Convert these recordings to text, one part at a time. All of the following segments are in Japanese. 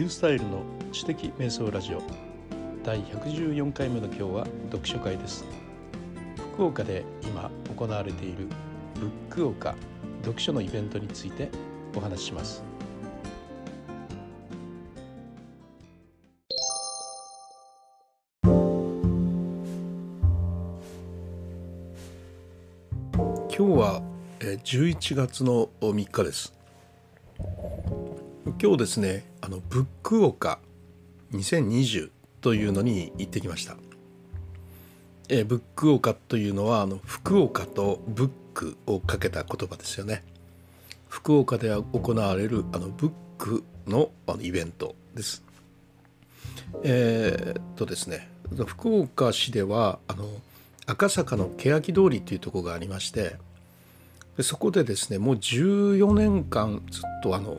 ュースタイルの知的瞑想ラジオ。第114回目の今日は読書会です。福岡で今行われているブックオカ読書のイベントについてお話しします。今日は11月の3日です。今日ですねあのブックオカ2020というのに行ってきました、えブックオカというのはあの福岡とブックをかけた言葉ですよね。福岡で行われるあのブックのあのイベントです。えー、っとですね福岡市ではあの赤坂の欅通りというところがありましてでそこでですねもう14年間ずっとあの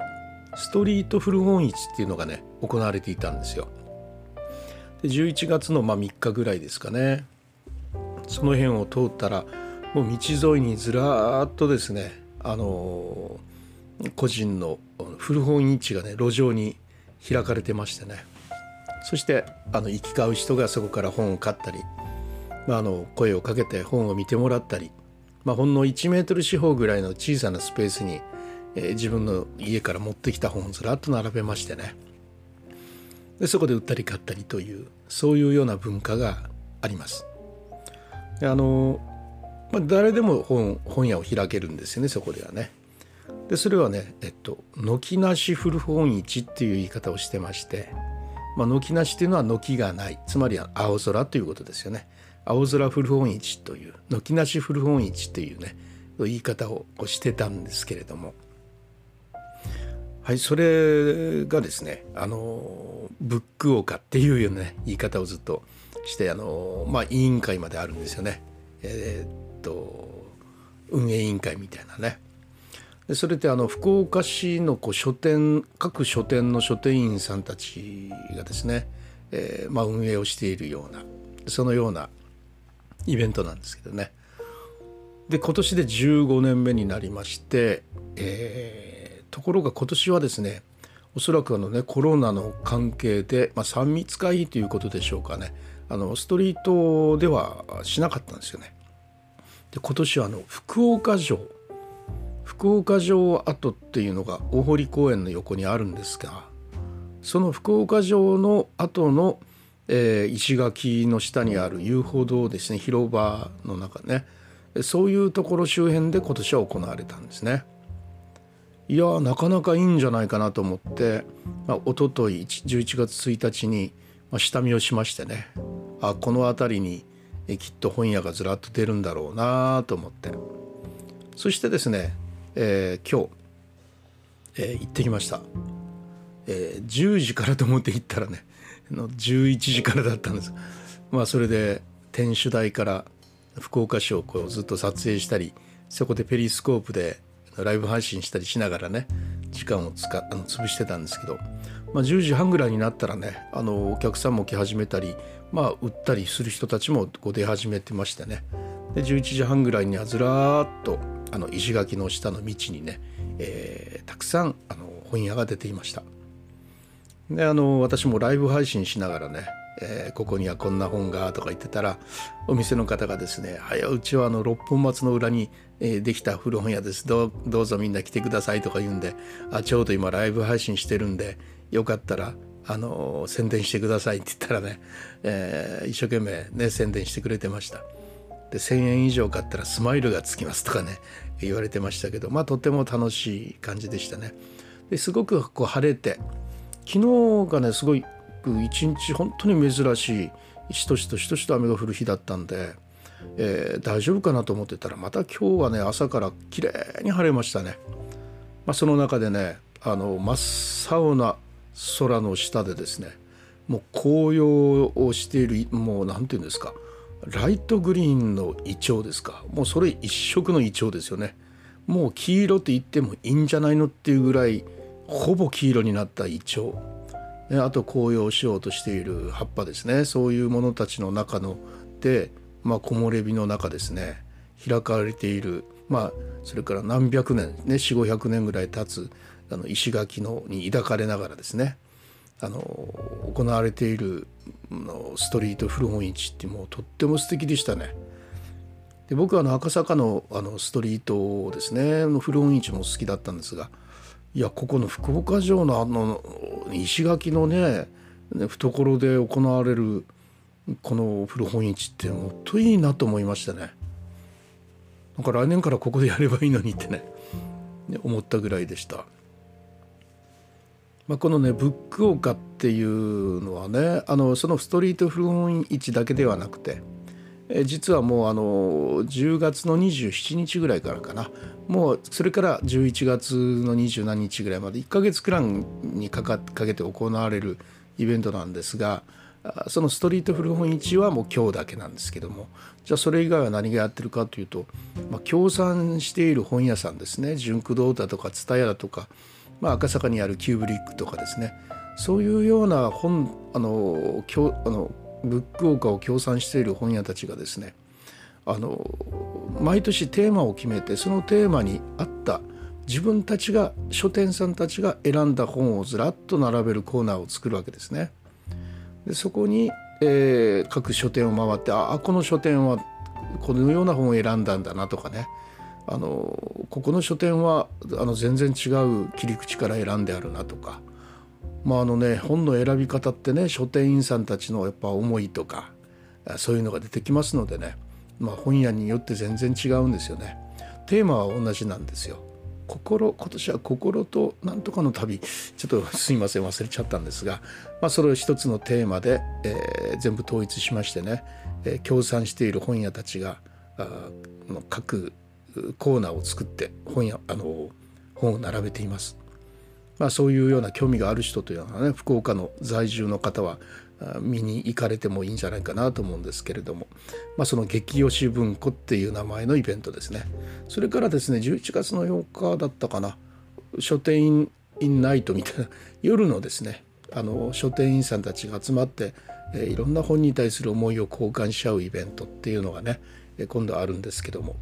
ストリート古本市っていうのがね行われていたんですよ。で11月のまあ3日ぐらいですかねその辺を通ったらもう道沿いにずらーっとですねあのー、個人の古本市がね路上に開かれてましてねそしてあの行き交う人がそこから本を買ったり、まあ、あの声をかけて本を見てもらったり、まあ、ほんの1メートル四方ぐらいの小さなスペースにえー、自分の家から持ってきた本をずらっと並べましてねでそこで売ったり買ったりというそういうような文化があります。であのまあ、誰でも本本屋を開けるんですよねそこではね。でそれはねえっと軒なし古本市っていう言い方をしてまして、まあ、軒なしっていうのは軒がないつまりは青空ということですよね。青空古本市という軒なし古本市というね言い方をしてたんですけれども。はい、それがですね、あの、ブックオーカっていうような、ね、言い方をずっとして、あの、まあ、委員会まであるんですよね。えー、っと、運営委員会みたいなね。でそれであの福岡市のこう書店各書店の書店員さんたちがですね、えーまあ、運営をしているようなそのようなイベントなんですけどねで今年で15年目になりまして、えーところが今年はですねおそらくあのねコロナの関係で、まあ、3密会ということでしょうかねあのストリートではしなかったんですよね。で今年はあの福岡城福岡城跡っていうのが大堀公園の横にあるんですがその福岡城の跡の、えー、石垣の下にある遊歩道ですね広場の中ねそういうところ周辺で今年は行われたんですね。いやなかなかいいんじゃないかなと思って、まあ、一昨日11月1日に、まあ、下見をしましてね。あこの辺りにえきっと本屋がずらっと出るんだろうなと思って。そしてですね、えー、今日、えー、行ってきました、えー、10時からと思って行ったらねの11時からだったんです。まあそれで天守台から福岡市をこうずっと撮影したりそこでペリスコープでライブ配信したりしながらね時間を使あの潰してたんですけど、まあ、10時半ぐらいになったらねあのお客さんも来始めたり、まあ、売ったりする人たちもこう出始めてましてねで11時半ぐらいにはずらーっとあの石垣の下の道にね、えー、たくさんあの本屋が出ていました。であの私もライブ配信しながらねえー、ここにはこんな本がとか言ってたらお店の方がですね「はやうちはあの六本松の裏に、えー、できた古本屋ですどうぞみんな来てください」とか言うんであちょうど今ライブ配信してるんでよかったらあの宣伝してくださいって言ったらね、えー、一生懸命ね宣伝してくれてました。で1,000円以上買ったらスマイルがつきますとかね言われてましたけどまあとても楽しい感じでしたね。ですごくこう晴れて昨日がねすごいく一日本当に珍しいしとしとしとしと雨が降る日だったんで、えー、大丈夫かなと思ってたらまた今日はね朝から綺麗に晴れましたね。まあ、その中でねあの真っ青な空の下でですねもう紅葉をしているもう何て言うんですかライトグリーンのイチョウですかもうそれ一色のイチョウですよね。もう黄色って言ってもいいんじゃないのっていうぐらいほぼ黄色になったイチョウ。あと紅葉しようとしている葉っぱですね。そういうものたちの中ので、まあ、木漏れ日の中ですね開かれているまあそれから何百年ね4500年ぐらい経つあの石垣のに抱かれながらですねあの行われているのストリート古本市ってもうとっても素敵でしたね。で僕はあの赤坂のあのストリートですねの古本市も好きだったんですがいやここの福岡城のあの石垣のね懐で行われるこの古本市ってもっといいなと思いましたね。なんか来年からここでやればいいのにってね思ったぐらいでした。まあ、このねブックオカっていうのはねあのそのストリート古本市だけではなくて実はもうあの10月の27日ぐらいからかなもうそれから11月の20何日ぐらいまで1ヶ月くらいにかかかけて行われるイベントなんですがそのストリート古本市はもう今日だけなんですけども。じゃあそれ以外は何がやってるかというと、まあ、協賛している本屋さんですね。純駆動だとか蔦屋だとか、まあ、赤坂にあるキューブリックとかですね。そういうような本あのあのブックオーカーを協賛している本屋たちがですねあの毎年テーマを決めてそのテーマに合った自分たちが書店さんたちが選んだ本をずらっと並べるコーナーを作るわけですね。でそこに、えー、各書店を回ってあこの書店はこのような本を選んだんだなとかねあのここの書店はあの全然違う切り口から選んであるなとかまああのね本の選び方ってね書店員さんたちのやっぱ思いとかそういうのが出てきますのでね、まあ、本屋によって全然違うんですよね。テーマは同じなんですよ。心今年は心となんとかの旅。ちょっとすいません忘れちゃったんですが、まあ、それを一つのテーマで、えー、全部統一しましてね、えー、協賛している本屋たちがあ各コーナーを作って本屋あの本を並べています。まあ、そういうような興味がある人というのはね福岡の在住の方は見に行かれてもいいんじゃないかなと思うんですけれども、まあ、その激吉文庫っていう名前のイベントですね。それからですね11月の8日だったかな。書店員インナイトみたいな夜のですね。あの書店員さんたちが集まって、えー、いろんな本に対する思いを交換し合うイベントっていうのがね今度あるんですけども。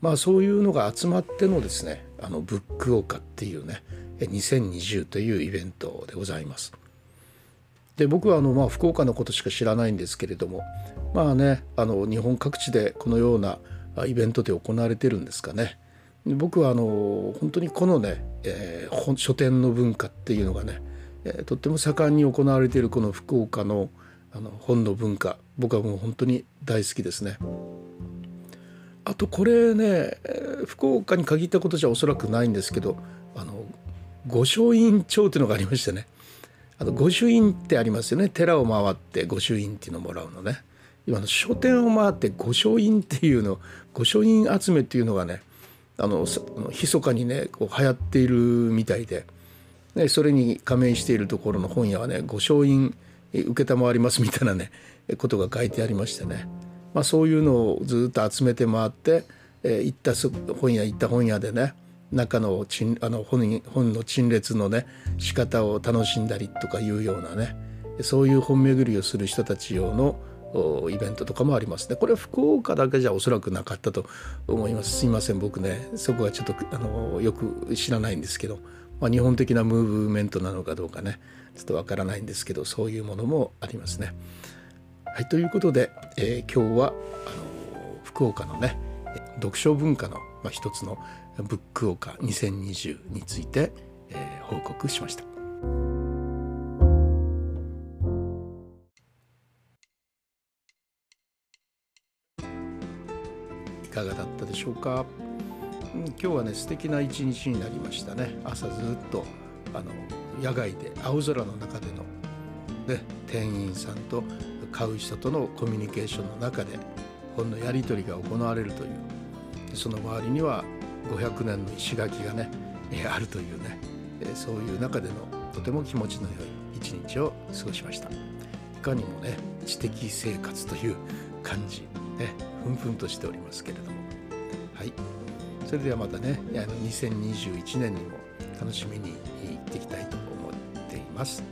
まあそういうのが集まってのですねあのブックオーカっていうね2020というイベントでございます。で僕はあの、まあ、福岡のことしか知らないんですけれどもまあねあの日本各地でこのようなイベントで行われてるんですかね。僕はあの本当にこのね、えー、書店の文化っていうのがね、えー、とっても盛んに行われているこの福岡のあの本の文化僕はもう本当に大好きですね。あとこれね福岡に限ったことじゃおそらくないんですけどあの御朱印帳っていうのがありましてねあと御朱印ってありますよね。寺を回って御朱印っていうのをもらうのね。今の書店を回って御書印っていうの御書印集めっていうのがねあの密かにねこう流行っているみたいで、ね、それに加盟しているところの本屋はね御書印承りますみたいなねことが書いてありましてね、まあ、そういうのをずっと集めて回って、えー、行った本屋行った本屋でね中のあの本本の陳列のね仕方を楽しんだりとかいうようなねそういう本巡りをする人たち用のイベントとかもありますね。これは福岡だけじゃおそらくなかったと思います。すいません僕ねそこはちょっとあのよく知らないんですけど、まあ、日本的なムーブメントなのかどうかねちょっとわからないんですけどそういうものもありますね。はいということで、えー、今日はあの福岡のね読書文化の、まあ、一つのブックオカ2020について、えー、報告しました。いかがだったでしょうか？今日はね素敵な一日になりましたね。朝ずっとあの野外で青空の中での、ね、店員さんと買う人とのコミュニケーションの中で本のやり取りが行われるというその周りには500年の石垣がね、えあるというね、えそういう中でのとても気持ちの良い一日を過ごしました。いかにもね知的生活という感じねふんふんとしておりますけれども。はい。それではまたねあの2021年にも楽しみに行っていきたいと思っています。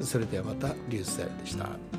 それではまたリュースタイルでした。